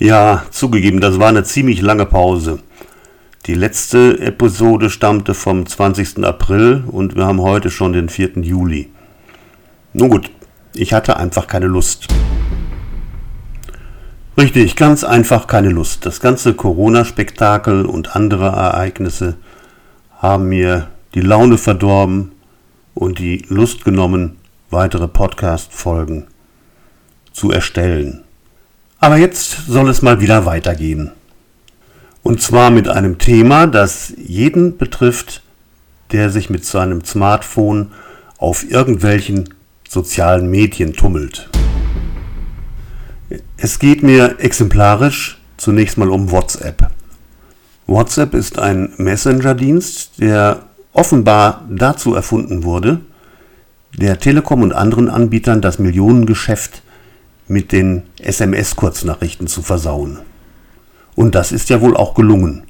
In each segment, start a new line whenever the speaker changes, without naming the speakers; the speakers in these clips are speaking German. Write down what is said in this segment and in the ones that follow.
Ja, zugegeben, das war eine ziemlich lange Pause. Die letzte Episode stammte vom 20. April und wir haben heute schon den 4. Juli. Nun gut, ich hatte einfach keine Lust. Richtig, ganz einfach keine Lust. Das ganze Corona-Spektakel und andere Ereignisse haben mir die Laune verdorben und die Lust genommen, weitere Podcast-Folgen zu erstellen. Aber jetzt soll es mal wieder weitergehen. Und zwar mit einem Thema, das jeden betrifft, der sich mit seinem Smartphone auf irgendwelchen sozialen Medien tummelt. Es geht mir exemplarisch zunächst mal um WhatsApp. WhatsApp ist ein Messenger-Dienst, der offenbar dazu erfunden wurde, der Telekom und anderen Anbietern das Millionengeschäft mit den SMS-Kurznachrichten zu versauen. Und das ist ja wohl auch gelungen.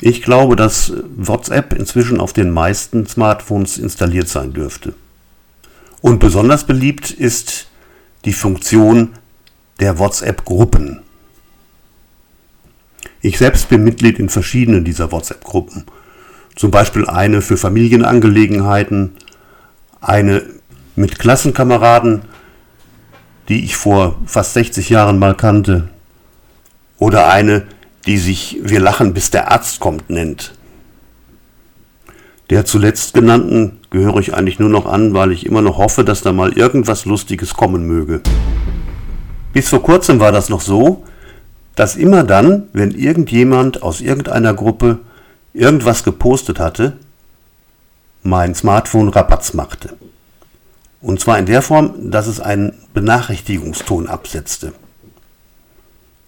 Ich glaube, dass WhatsApp inzwischen auf den meisten Smartphones installiert sein dürfte. Und besonders beliebt ist die Funktion der WhatsApp-Gruppen. Ich selbst bin Mitglied in verschiedenen dieser WhatsApp-Gruppen. Zum Beispiel eine für Familienangelegenheiten, eine mit Klassenkameraden, die ich vor fast 60 Jahren mal kannte, oder eine, die sich Wir lachen, bis der Arzt kommt nennt. Der zuletzt genannten gehöre ich eigentlich nur noch an, weil ich immer noch hoffe, dass da mal irgendwas Lustiges kommen möge. Bis vor kurzem war das noch so, dass immer dann, wenn irgendjemand aus irgendeiner Gruppe irgendwas gepostet hatte, mein Smartphone Rabatz machte. Und zwar in der Form, dass es einen Benachrichtigungston absetzte.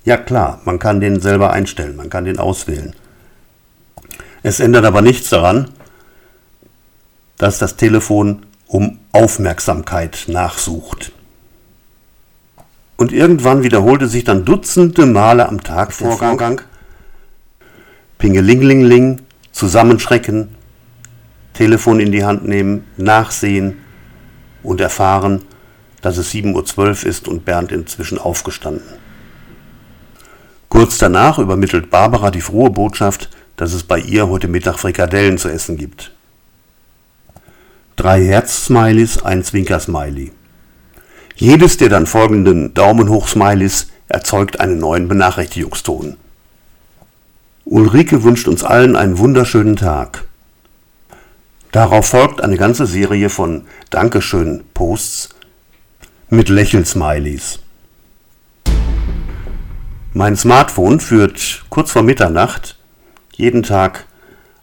Ja klar, man kann den selber einstellen, man kann den auswählen. Es ändert aber nichts daran, dass das Telefon um Aufmerksamkeit nachsucht. Und irgendwann wiederholte sich dann dutzende Male am Tag der Vorgang. Pingelinglingling, zusammenschrecken, Telefon in die Hand nehmen, nachsehen und erfahren, dass es 7.12 Uhr ist und Bernd inzwischen aufgestanden. Kurz danach übermittelt Barbara die frohe Botschaft, dass es bei ihr heute Mittag Frikadellen zu essen gibt. Drei Herz-Smileys, ein Zwinker-Smiley. Jedes der dann folgenden Daumen hoch-Smileys erzeugt einen neuen Benachrichtigungston. Ulrike wünscht uns allen einen wunderschönen Tag. Darauf folgt eine ganze Serie von Dankeschön-Posts mit Lächelsmileys. Mein Smartphone führt kurz vor Mitternacht jeden Tag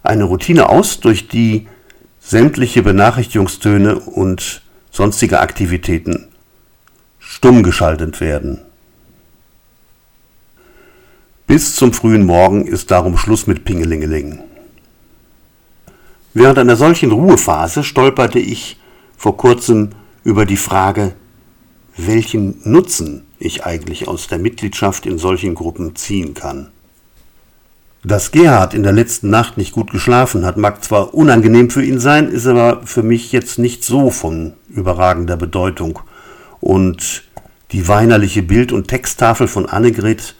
eine Routine aus, durch die sämtliche Benachrichtigungstöne und sonstige Aktivitäten stumm geschaltet werden. Bis zum frühen Morgen ist darum Schluss mit Pingelingeling. Während einer solchen Ruhephase stolperte ich vor kurzem über die Frage, welchen Nutzen ich eigentlich aus der Mitgliedschaft in solchen Gruppen ziehen kann. Dass Gerhard in der letzten Nacht nicht gut geschlafen hat, mag zwar unangenehm für ihn sein, ist aber für mich jetzt nicht so von überragender Bedeutung. Und die weinerliche Bild- und Texttafel von Annegret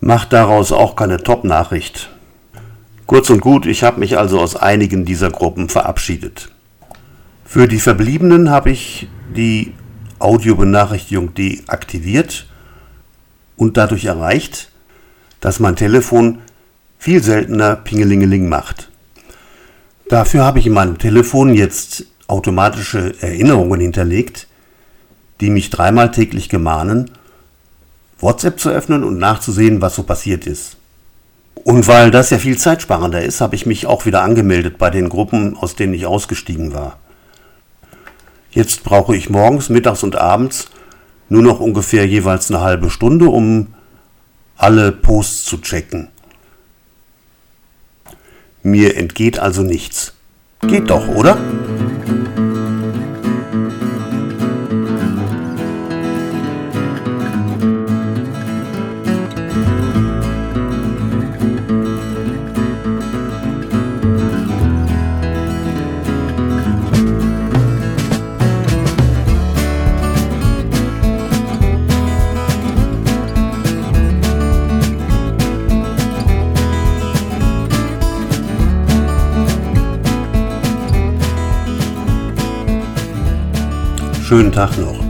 macht daraus auch keine Top-Nachricht. Kurz und gut, ich habe mich also aus einigen dieser Gruppen verabschiedet. Für die Verbliebenen habe ich die Audiobenachrichtigung deaktiviert und dadurch erreicht, dass mein Telefon viel seltener Pingelingeling macht. Dafür habe ich in meinem Telefon jetzt automatische Erinnerungen hinterlegt, die mich dreimal täglich gemahnen, WhatsApp zu öffnen und nachzusehen, was so passiert ist. Und weil das ja viel zeitsparender ist, habe ich mich auch wieder angemeldet bei den Gruppen, aus denen ich ausgestiegen war. Jetzt brauche ich morgens, mittags und abends nur noch ungefähr jeweils eine halbe Stunde, um alle Posts zu checken. Mir entgeht also nichts. Geht doch, oder? Schönen Tag noch.